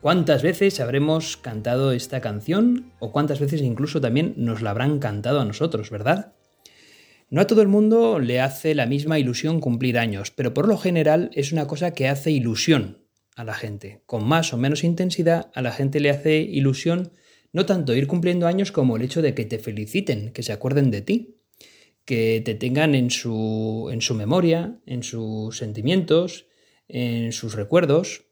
¿Cuántas veces habremos cantado esta canción o cuántas veces incluso también nos la habrán cantado a nosotros, verdad? No a todo el mundo le hace la misma ilusión cumplir años, pero por lo general es una cosa que hace ilusión a la gente. Con más o menos intensidad a la gente le hace ilusión no tanto ir cumpliendo años como el hecho de que te feliciten, que se acuerden de ti, que te tengan en su, en su memoria, en sus sentimientos, en sus recuerdos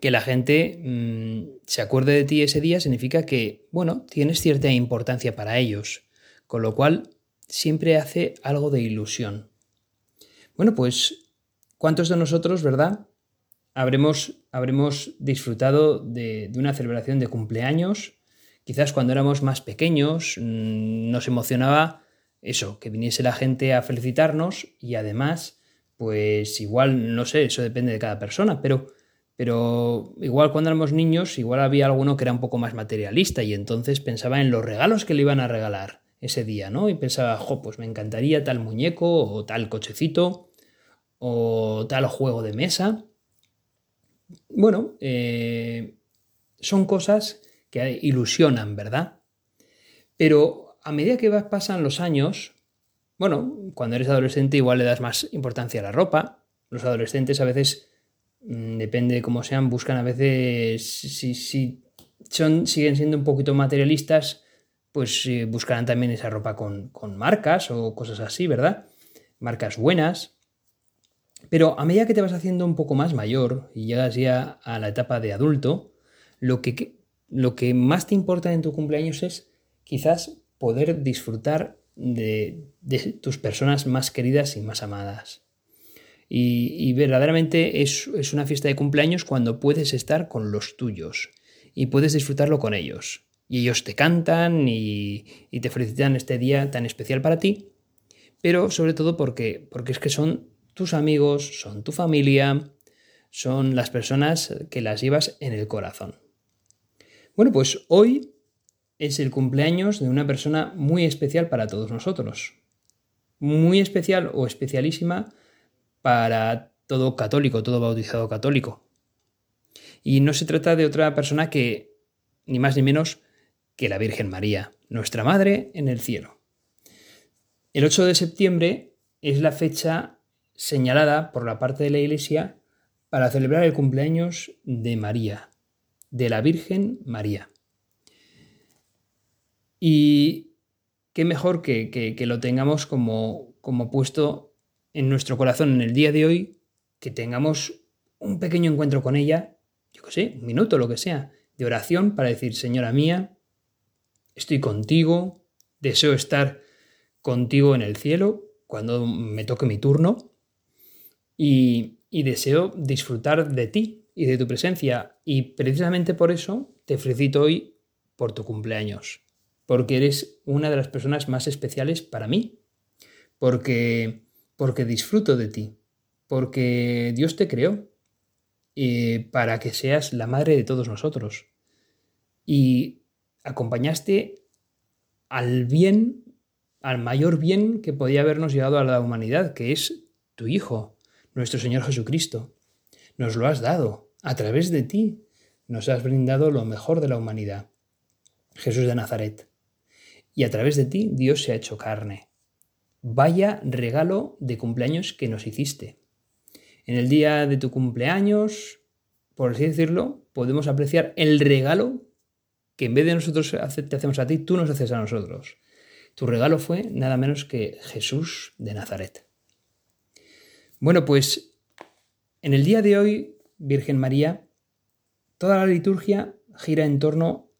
que la gente mm, se acuerde de ti ese día significa que, bueno, tienes cierta importancia para ellos, con lo cual siempre hace algo de ilusión. Bueno, pues, ¿cuántos de nosotros, verdad? Habremos, habremos disfrutado de, de una celebración de cumpleaños, quizás cuando éramos más pequeños, mm, nos emocionaba eso, que viniese la gente a felicitarnos y además, pues igual, no sé, eso depende de cada persona, pero pero igual cuando éramos niños, igual había alguno que era un poco más materialista y entonces pensaba en los regalos que le iban a regalar ese día, ¿no? Y pensaba, jo, pues me encantaría tal muñeco o tal cochecito o tal juego de mesa. Bueno, eh, son cosas que ilusionan, ¿verdad? Pero a medida que pasan los años, bueno, cuando eres adolescente igual le das más importancia a la ropa. Los adolescentes a veces depende de cómo sean, buscan a veces, si, son, siguen siendo un poquito materialistas, pues eh, buscarán también esa ropa con, marcas o cosas así, ¿verdad? Marcas buenas. Pero a medida que te vas haciendo un poco más mayor y llegas ya a la etapa de adulto, lo que, lo que más te importa en tu cumpleaños es quizás poder disfrutar de tus personas más queridas y más amadas. Y, verdaderamente es, una fiesta de cumpleaños cuando puedes estar con los tuyos y puedes disfrutarlo con ellos. Y ellos te cantan y, te felicitan este día tan especial para ti, pero sobre todo porque, porque es que son tus amigos, son tu familia, son las personas que las llevas en el corazón. Bueno, pues hoy es el cumpleaños de una persona muy especial para todos nosotros. Muy especial o especialísima para todo católico, todo bautizado católico. Y no se trata de otra persona que, ni más ni menos, que la Virgen María, nuestra Madre en el cielo. El 8 de septiembre es la fecha señalada por la parte de la Iglesia para celebrar el cumpleaños de María, de la Virgen María. Y qué mejor que, que, lo tengamos como, como puesto en nuestro corazón en el día de hoy, que tengamos un pequeño encuentro con ella, yo qué sé, un minuto, lo que sea, de oración para decir, Señora mía, estoy contigo, deseo estar contigo en el cielo cuando me toque mi turno y, y deseo disfrutar de ti y de tu presencia. Y precisamente por eso te felicito hoy por tu cumpleaños, porque eres una de las personas más especiales para mí, porque porque disfruto de ti, porque Dios te creó eh, para que seas la madre de todos nosotros y acompañaste al bien, al mayor bien que podía habernos llegado a la humanidad, que es tu Hijo, nuestro Señor Jesucristo. Nos lo has dado a través de ti, nos has brindado lo mejor de la humanidad, Jesús de Nazaret. Y a través de ti Dios se ha hecho carne Vaya regalo de cumpleaños que nos hiciste. En el día de tu cumpleaños, por así decirlo, podemos apreciar el regalo que en vez de nosotros te hacemos a ti, tú nos haces a nosotros. Tu regalo fue nada menos que Jesús de Nazaret. Bueno, pues en el día de hoy, Virgen María, toda la liturgia gira en torno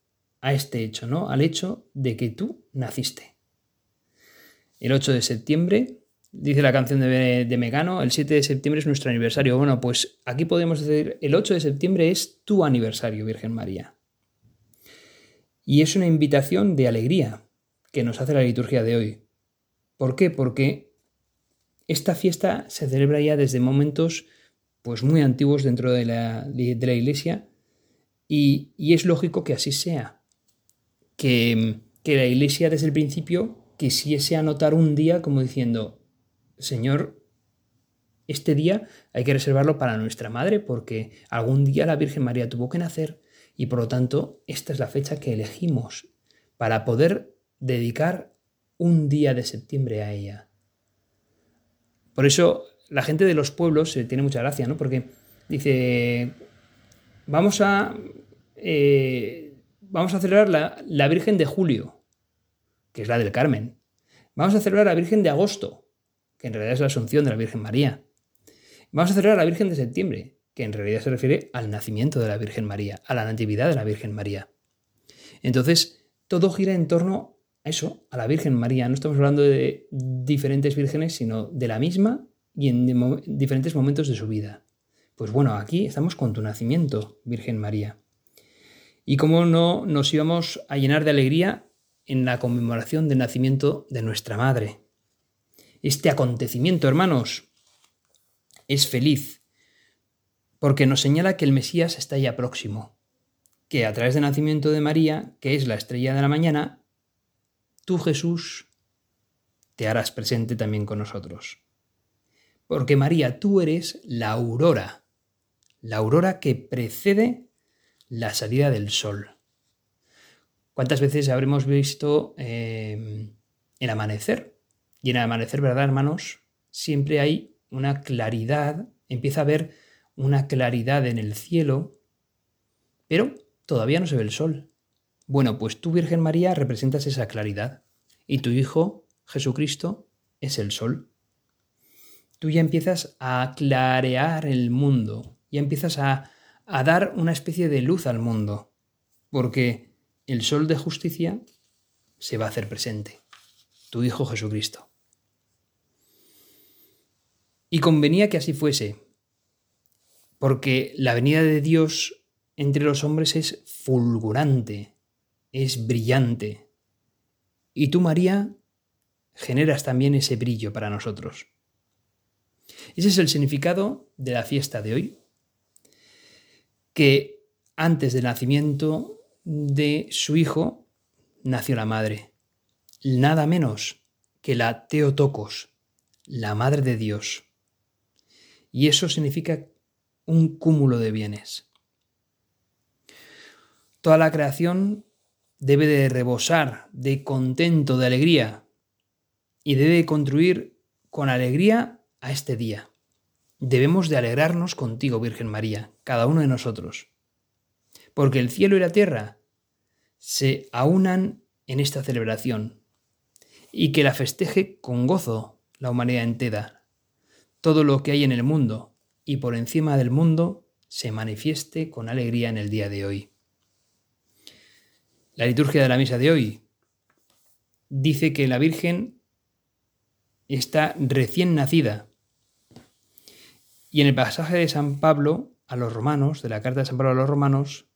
a este hecho, ¿no? Al hecho de que tú naciste. El 8 de septiembre Dice la canción de, Megano, el 7 de septiembre es nuestro aniversario. Bueno, pues aquí podemos decir, el 8 de septiembre es tu aniversario, Virgen María. Y es una invitación de alegría que nos hace la liturgia de hoy. ¿Por qué? Porque esta fiesta se celebra ya desde momentos pues, muy antiguos dentro de la, de la Iglesia y, y, es lógico que así sea. Que, que la Iglesia desde el principio quisiese anotar un día como diciendo, Señor, este día hay que reservarlo para nuestra madre porque algún día la Virgen María tuvo que nacer y por lo tanto esta es la fecha que elegimos para poder dedicar un día de septiembre a ella. Por eso la gente de los pueblos se tiene mucha gracia, ¿no? Porque dice, vamos a, eh, vamos a celebrar la, la Virgen de Julio, que es la del Carmen. Vamos a celebrar la Virgen de Agosto, que en realidad es la Asunción de la Virgen María. Vamos a celebrar la Virgen de Septiembre, que en realidad se refiere al nacimiento de la Virgen María, a la natividad de la Virgen María. Entonces, todo gira en torno a eso, a la Virgen María. No estamos hablando de diferentes vírgenes, sino de la misma y en diferentes momentos de su vida. Pues bueno, aquí estamos con tu nacimiento, Virgen María. Y cómo no nos íbamos a llenar de alegría en la conmemoración del nacimiento de nuestra Madre. Este acontecimiento, hermanos, es feliz, porque nos señala que el Mesías está ya próximo, que a través del nacimiento de María, que es la estrella de la mañana, tú Jesús te harás presente también con nosotros. Porque María, tú eres la aurora, la aurora que precede la salida del sol. ¿Cuántas veces habremos visto eh, el amanecer? Y en el amanecer, ¿verdad, hermanos? Siempre hay una claridad, empieza a haber una claridad en el cielo, pero todavía no se ve el sol. Bueno, pues tú, Virgen María, representas esa claridad y tu Hijo, Jesucristo, es el sol. Tú ya empiezas a clarear el mundo, ya empiezas a, a dar una especie de luz al mundo, porque el sol de justicia se va a hacer presente, tu Hijo Jesucristo. Y convenía que así fuese, porque la venida de Dios entre los hombres es fulgurante, es brillante. Y tú, María, generas también ese brillo para nosotros. Ese es el significado de la fiesta de hoy, que antes del nacimiento de su hijo nació la madre, nada menos que la Teotocos, la madre de Dios. Y eso significa un cúmulo de bienes. Toda la creación debe de rebosar de contento, de alegría, y debe construir con alegría a este día. Debemos de alegrarnos contigo, Virgen María, cada uno de nosotros, porque el cielo y la tierra se aunan en esta celebración, y que la festeje con gozo la humanidad entera, todo lo que hay en el mundo, y por encima del mundo se manifieste con alegría en el día de hoy. La liturgia de la misa de hoy dice que la Virgen está recién nacida. Y en el pasaje de San Pablo a los romanos, de la carta de San Pablo a los romanos,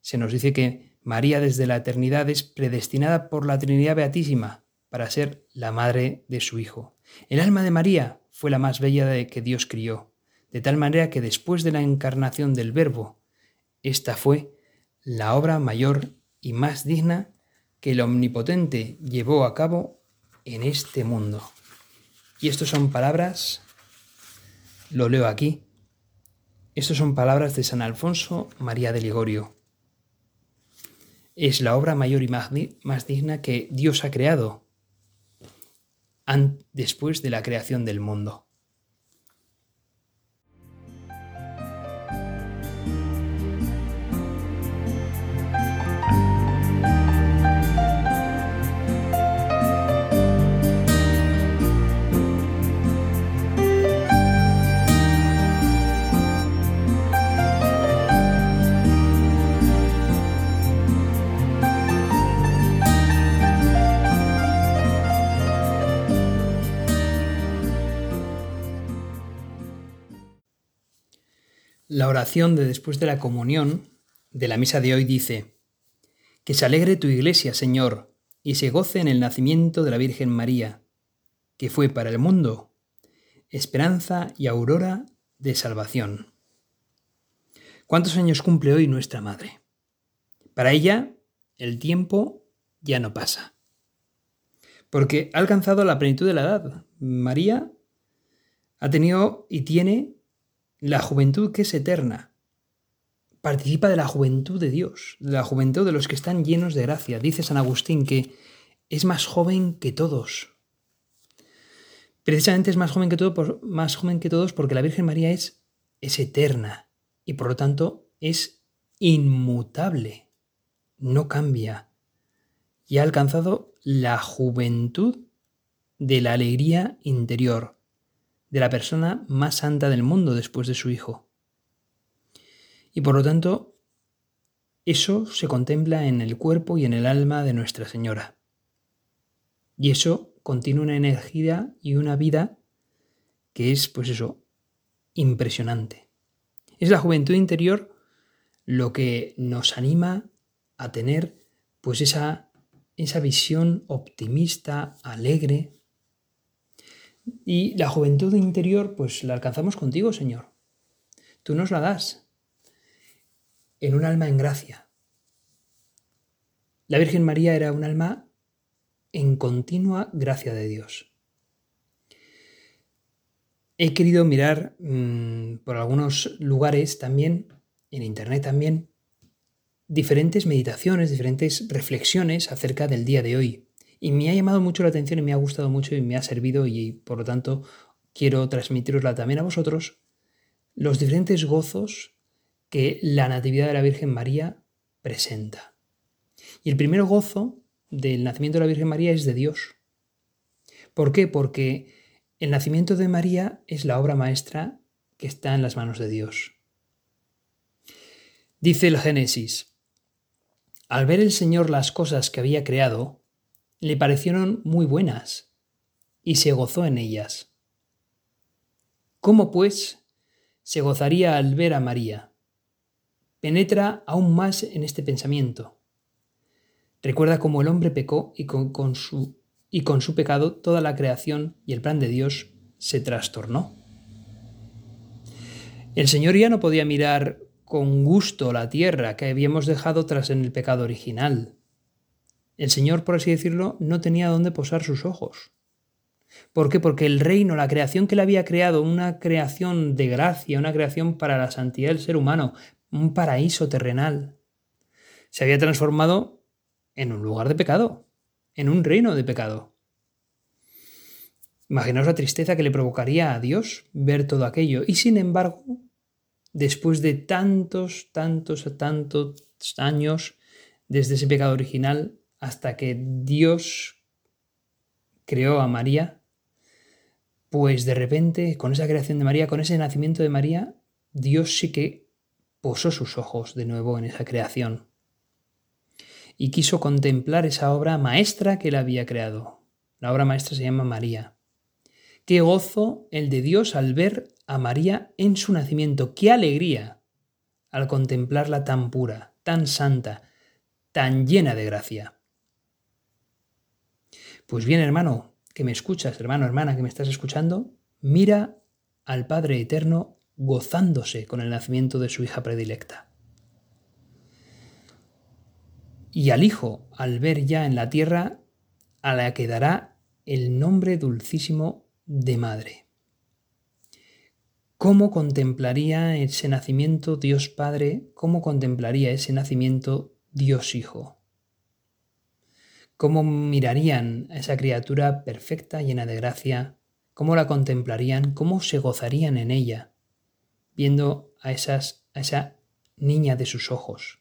se nos dice que María desde la eternidad es predestinada por la Trinidad Beatísima para ser la madre de su Hijo. El alma de María fue la más bella de que Dios crió de tal manera que después de la encarnación del Verbo, esta fue la obra mayor y más digna que el Omnipotente llevó a cabo en este mundo. Y estas son palabras, lo leo aquí, estas son palabras de San Alfonso María de Ligorio. Es la obra mayor y más, digna que Dios ha creado después de la creación del mundo. La oración de después de la comunión de la misa de hoy dice, Que se alegre tu iglesia, Señor, y se goce en el nacimiento de la Virgen María, que fue para el mundo esperanza y aurora de salvación. ¿Cuántos años cumple hoy nuestra Madre? Para ella, el tiempo ya no pasa, porque ha alcanzado la plenitud de la edad. María ha tenido y tiene la juventud que es eterna. Participa de la juventud de Dios, de la juventud de los que están llenos de gracia. Dice San Agustín que es más joven que todos. Precisamente es más joven que, más joven que todos porque la Virgen María es, es eterna y por lo tanto es inmutable, no cambia y ha alcanzado la juventud de la alegría interior, de la persona más santa del mundo después de su Hijo. Y por lo tanto, eso se contempla en el cuerpo y en el alma de Nuestra Señora. Y eso contiene una energía y una vida que es, pues eso, impresionante. Es la juventud interior lo que nos anima a tener pues esa, esa visión optimista, alegre, y la juventud interior, pues la alcanzamos contigo, Señor. Tú nos la das en un alma en gracia. La Virgen María era un alma en continua gracia de Dios. He querido mirar mm, por algunos lugares también, en Internet también, diferentes meditaciones, diferentes reflexiones acerca del día de hoy. Y me ha llamado mucho la atención y me ha gustado mucho y me ha servido y por lo tanto quiero transmitirosla también a vosotros, los diferentes gozos que la Natividad de la Virgen María presenta. Y el primer gozo del nacimiento de la Virgen María es de Dios. ¿Por qué? Porque el nacimiento de María es la obra maestra que está en las manos de Dios. Dice el Génesis, al ver el Señor las cosas que había creado, le parecieron muy buenas y se gozó en ellas. ¿Cómo, pues, se gozaría al ver a María? Penetra aún más en este pensamiento. Recuerda cómo el hombre pecó y con, su, y con su pecado toda la creación y el plan de Dios se trastornó. El Señor ya no podía mirar con gusto la tierra que habíamos dejado tras en el pecado original. El Señor, por así decirlo, no tenía dónde posar sus ojos. ¿Por qué? Porque el reino, la creación que él había creado, una creación de gracia, una creación para la santidad del ser humano, un paraíso terrenal, se había transformado en un lugar de pecado, en un reino de pecado. Imaginaos la tristeza que le provocaría a Dios ver todo aquello. Y sin embargo, después de tantos, tantos, tantos años desde ese pecado original, hasta que Dios creó a María, pues de repente, con esa creación de María, con ese nacimiento de María, Dios sí que posó sus ojos de nuevo en esa creación y quiso contemplar esa obra maestra que él había creado. La obra maestra se llama María. Qué gozo el de Dios al ver a María en su nacimiento, qué alegría al contemplarla tan pura, tan santa, tan llena de gracia. Pues bien, hermano, que me escuchas, hermano, hermana, que me estás escuchando, mira al Padre Eterno gozándose con el nacimiento de su hija predilecta. Y al Hijo, al ver ya en la tierra, a la que dará el nombre dulcísimo de Madre. ¿Cómo contemplaría ese nacimiento Dios Padre? ¿Cómo contemplaría ese nacimiento Dios Hijo? ¿Cómo mirarían a esa criatura perfecta, llena de gracia? ¿Cómo la contemplarían? ¿Cómo se gozarían en ella, viendo a, a esa niña de sus ojos,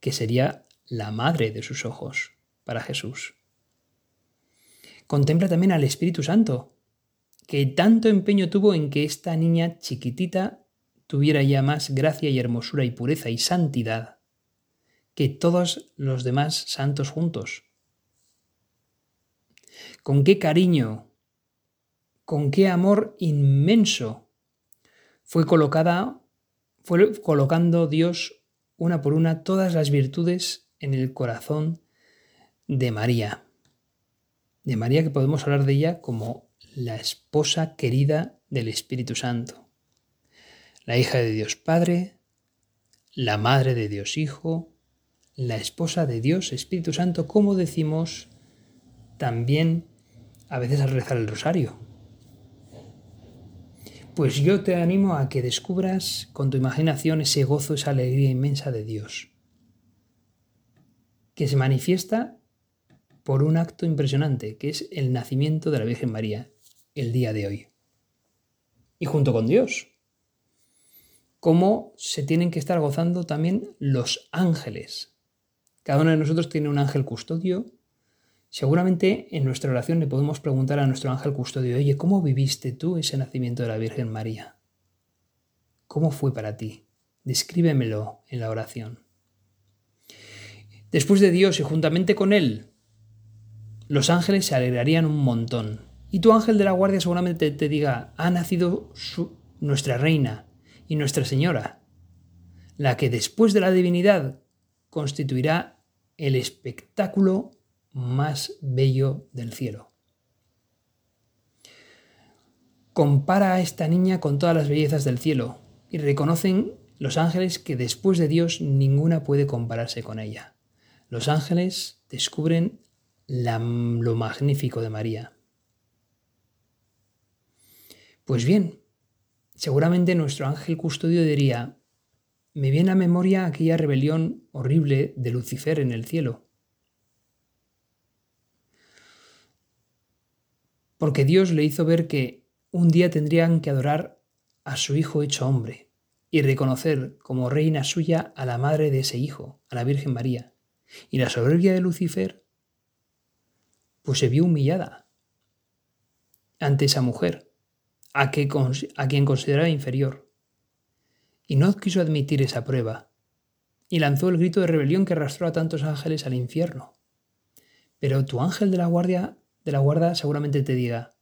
que sería la madre de sus ojos para Jesús? Contempla también al Espíritu Santo, que tanto empeño tuvo en que esta niña chiquitita tuviera ya más gracia y hermosura y pureza y santidad que todos los demás santos juntos con qué cariño, con qué amor inmenso fue colocada, fue colocando Dios una por una todas las virtudes en el corazón de María. De María que podemos hablar de ella como la esposa querida del Espíritu Santo, la hija de Dios Padre, la madre de Dios Hijo, la esposa de Dios Espíritu Santo, como decimos también a veces al rezar el rosario. Pues yo te animo a que descubras con tu imaginación ese gozo, esa alegría inmensa de Dios, que se manifiesta por un acto impresionante, que es el nacimiento de la Virgen María, el día de hoy. Y junto con Dios, cómo se tienen que estar gozando también los ángeles. Cada uno de nosotros tiene un ángel custodio Seguramente en nuestra oración le podemos preguntar a nuestro ángel custodio, oye, ¿cómo viviste tú ese nacimiento de la Virgen María? ¿Cómo fue para ti? Descríbemelo en la oración. Después de Dios y juntamente con Él, los ángeles se alegrarían un montón. Y tu ángel de la guardia seguramente te diga, ha nacido nuestra reina y nuestra señora, la que después de la divinidad constituirá el espectáculo más bello del cielo. Compara a esta niña con todas las bellezas del cielo y reconocen los ángeles que después de Dios ninguna puede compararse con ella. Los ángeles descubren lo magnífico de María. Pues bien, seguramente nuestro ángel custodio diría, me viene a memoria aquella rebelión horrible de Lucifer en el cielo porque Dios le hizo ver que un día tendrían que adorar a su Hijo hecho hombre y reconocer como reina suya a la madre de ese Hijo, a la Virgen María. Y la soberbia de Lucifer, pues se vio humillada ante esa mujer, a, que, a quien consideraba inferior. Y no quiso admitir esa prueba, y lanzó el grito de rebelión que arrastró a tantos ángeles al infierno. Pero tu ángel de la guardia de la guarda seguramente te diga,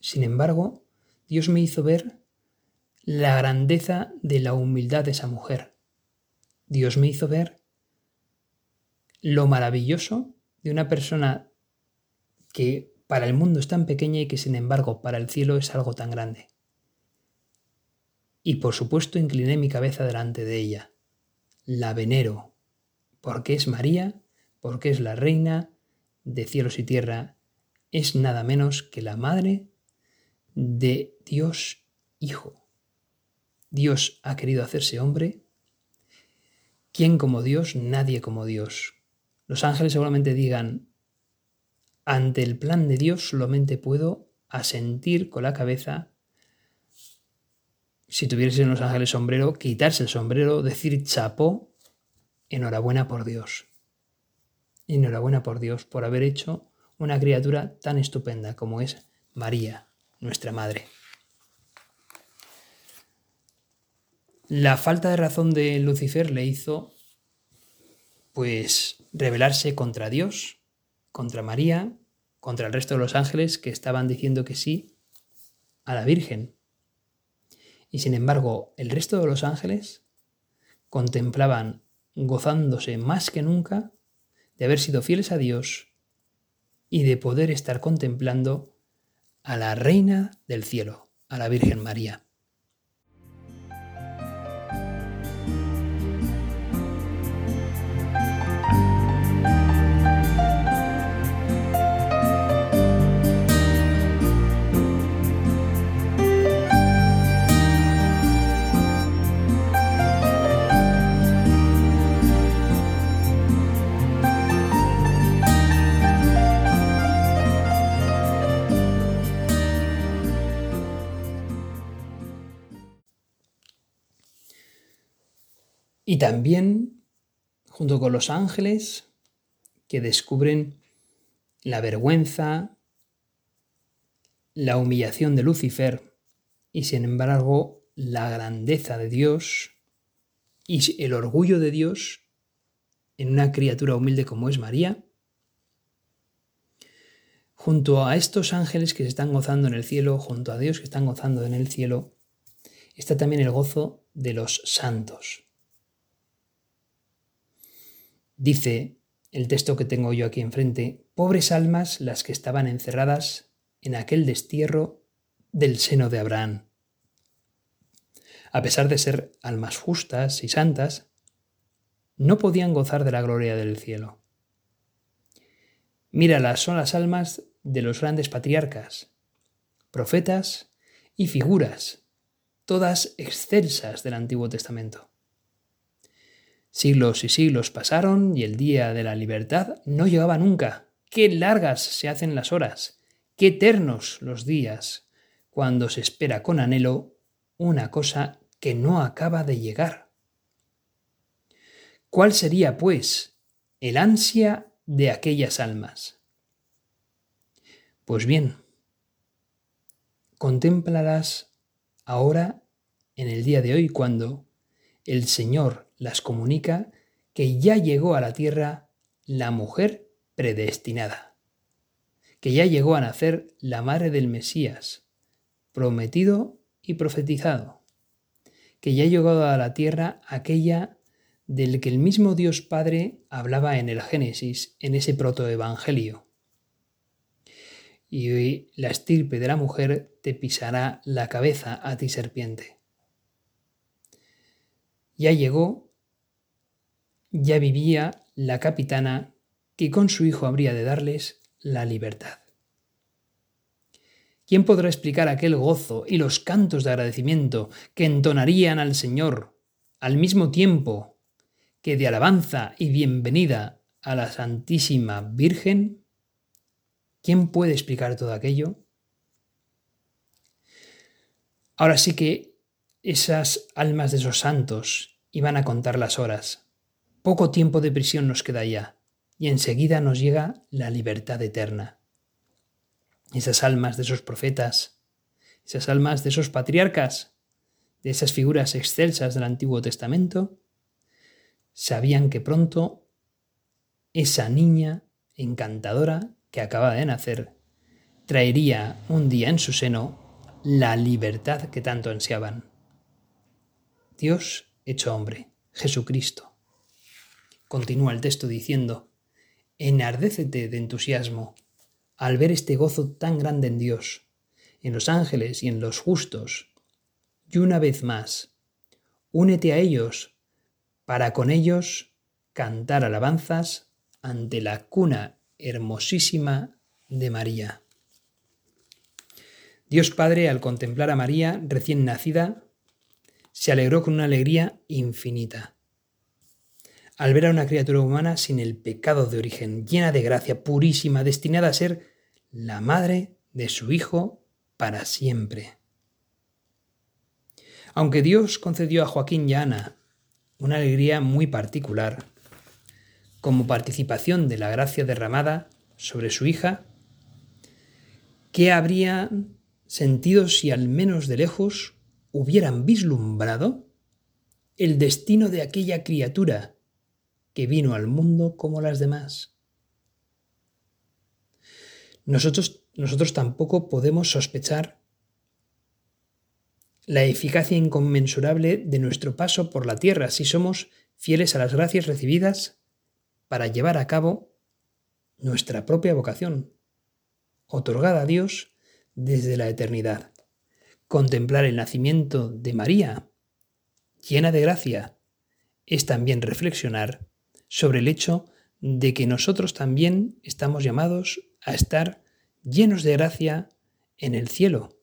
sin embargo, Dios me hizo ver la grandeza de la humildad de esa mujer. Dios me hizo ver lo maravilloso de una persona que para el mundo es tan pequeña y que sin embargo para el cielo es algo tan grande. Y por supuesto incliné mi cabeza delante de ella. La venero, porque es María, porque es la reina, de cielos y tierra es nada menos que la madre de Dios Hijo. Dios ha querido hacerse hombre. ¿Quién como Dios? Nadie como Dios. Los ángeles seguramente digan, ante el plan de Dios solamente puedo asentir con la cabeza. Si tuviesen los ángeles sombrero, quitarse el sombrero, decir chapó, enhorabuena por Dios. Enhorabuena por Dios por haber hecho una criatura tan estupenda como es María, nuestra Madre. La falta de razón de Lucifer le hizo pues rebelarse contra Dios, contra María, contra el resto de los ángeles que estaban diciendo que sí a la Virgen. Y sin embargo, el resto de los ángeles contemplaban gozándose más que nunca de haber sido fieles a Dios y de poder estar contemplando a la Reina del Cielo, a la Virgen María. También, junto con los ángeles, que descubren la vergüenza, la humillación de Lucifer y sin embargo la grandeza de Dios y el orgullo de Dios en una criatura humilde como es María, junto a estos ángeles que se están gozando en el cielo, junto a Dios que están gozando en el cielo, está también el gozo de los santos. Dice el texto que tengo yo aquí enfrente, pobres almas las que estaban encerradas en aquel destierro del seno de Abraham. A pesar de ser almas justas y santas, no podían gozar de la gloria del cielo. Míralas, son las almas de los grandes patriarcas, profetas y figuras, todas excelsas del Antiguo Testamento. Siglos y siglos pasaron y el día de la libertad no llegaba nunca. Qué largas se hacen las horas, qué eternos los días, cuando se espera con anhelo una cosa que no acaba de llegar. ¿Cuál sería, pues, el ansia de aquellas almas? Pues bien, contémplalas ahora en el día de hoy cuando el Señor las comunica que ya llegó a la tierra la mujer predestinada, que ya llegó a nacer la madre del Mesías, prometido y profetizado, que ya llegó a la tierra aquella del que el mismo Dios Padre hablaba en el Génesis, en ese protoevangelio. Y hoy la estirpe de la mujer te pisará la cabeza a ti serpiente. Ya llegó ya vivía la capitana que con su hijo habría de darles la libertad. ¿Quién podrá explicar aquel gozo y los cantos de agradecimiento que entonarían al Señor al mismo tiempo que de alabanza y bienvenida a la Santísima Virgen? ¿Quién puede explicar todo aquello? Ahora sí que esas almas de esos santos iban a contar las horas poco tiempo de prisión nos queda ya, y enseguida nos llega la libertad eterna. Esas almas de esos profetas, esas almas de esos patriarcas, de esas figuras excelsas del Antiguo Testamento, sabían que pronto esa niña encantadora que acaba de nacer traería un día en su seno la libertad que tanto ansiaban. Dios hecho hombre, Jesucristo Continúa el texto diciendo, enardécete de entusiasmo al ver este gozo tan grande en Dios, en los ángeles y en los justos. Y una vez más, únete a ellos para con ellos cantar alabanzas ante la cuna hermosísima de María. Dios Padre, al contemplar a María recién nacida, se alegró con una alegría infinita al ver a una criatura humana sin el pecado de origen, llena de gracia, purísima, destinada a ser la madre de su Hijo para siempre. Aunque Dios concedió a Joaquín y a Ana una alegría muy particular, como participación de la gracia derramada sobre su hija, ¿qué habrían sentido si al menos de lejos hubieran vislumbrado el destino de aquella criatura que vino al mundo como las demás. Nosotros, nosotros tampoco podemos sospechar la eficacia inconmensurable de nuestro paso por la tierra si somos fieles a las gracias recibidas para llevar a cabo nuestra propia vocación, otorgada a Dios desde la eternidad. Contemplar el nacimiento de María, llena de gracia, es también reflexionar sobre el hecho de que nosotros también estamos llamados a estar llenos de gracia en el cielo.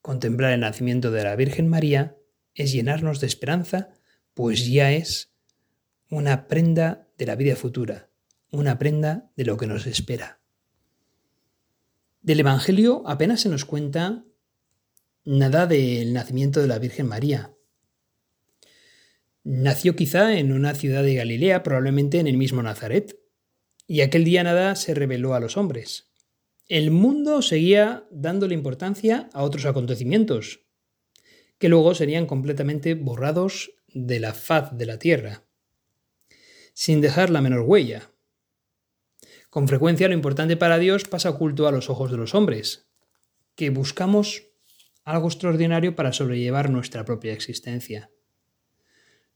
Contemplar el nacimiento de la Virgen María es llenarnos de esperanza, pues ya es una prenda de la vida futura, una prenda de lo que nos espera. Del Evangelio apenas se nos cuenta nada del nacimiento de la Virgen María, Nació quizá en una ciudad de Galilea, probablemente en el mismo Nazaret, y aquel día nada se reveló a los hombres. El mundo seguía dándole importancia a otros acontecimientos, que luego serían completamente borrados de la faz de la tierra, sin dejar la menor huella. Con frecuencia lo importante para Dios pasa oculto a los ojos de los hombres, que buscamos algo extraordinario para sobrellevar nuestra propia existencia.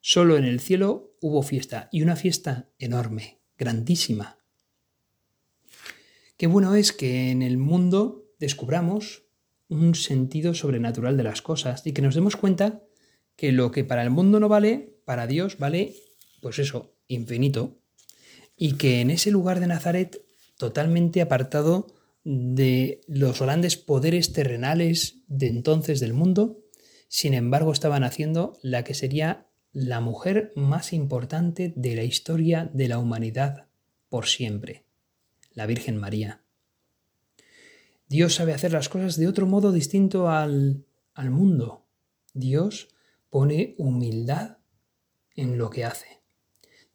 Solo en el cielo hubo fiesta, y una fiesta enorme, grandísima. Qué bueno es que en el mundo descubramos un sentido sobrenatural de las cosas y que nos demos cuenta que lo que para el mundo no vale, para Dios vale, pues eso, infinito. Y que en ese lugar de Nazaret, totalmente apartado de los grandes poderes terrenales de entonces del mundo, sin embargo estaban haciendo la que sería la mujer más importante de la historia de la humanidad por siempre, la Virgen María. Dios sabe hacer las cosas de otro modo distinto al, al mundo. Dios pone humildad en lo que hace.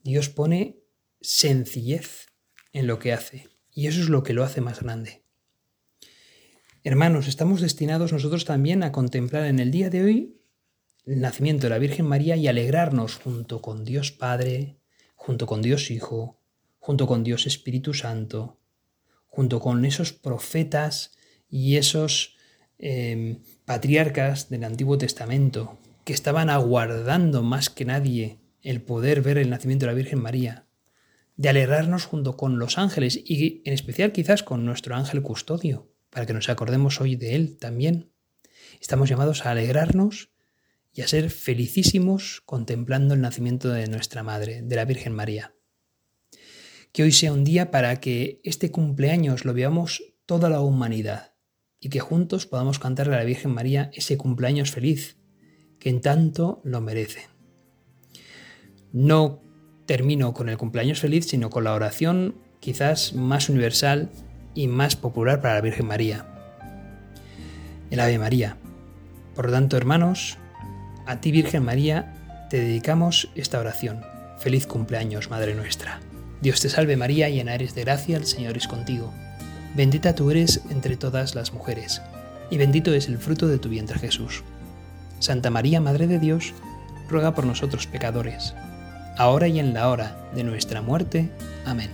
Dios pone sencillez en lo que hace. Y eso es lo que lo hace más grande. Hermanos, estamos destinados nosotros también a contemplar en el día de hoy nacimiento de la Virgen María y alegrarnos junto con Dios Padre, junto con Dios Hijo, junto con Dios Espíritu Santo, junto con esos profetas y esos em, patriarcas del Antiguo Testamento que estaban aguardando más que nadie el poder ver el nacimiento de la Virgen María, de alegrarnos junto con los ángeles y en especial quizás con nuestro ángel custodio, para que nos acordemos hoy de él también. Estamos llamados a alegrarnos y a ser felicísimos contemplando el nacimiento de nuestra Madre, de la Virgen María. Que hoy sea un día para que este cumpleaños lo veamos toda la humanidad y que juntos podamos cantarle a la Virgen María ese cumpleaños feliz, que en tanto lo merece. No termino con el cumpleaños feliz, sino con la oración quizás más universal y más popular para la Virgen María. El Ave María. Por lo tanto, hermanos, a ti Virgen María te dedicamos esta oración. Feliz cumpleaños, Madre nuestra. Dios te salve María, llena eres de gracia, el Señor es contigo. Bendita tú eres entre todas las mujeres, y bendito es el fruto de tu vientre Jesús. Santa María, Madre de Dios, ruega por nosotros pecadores, ahora y en la hora de nuestra muerte. Amén.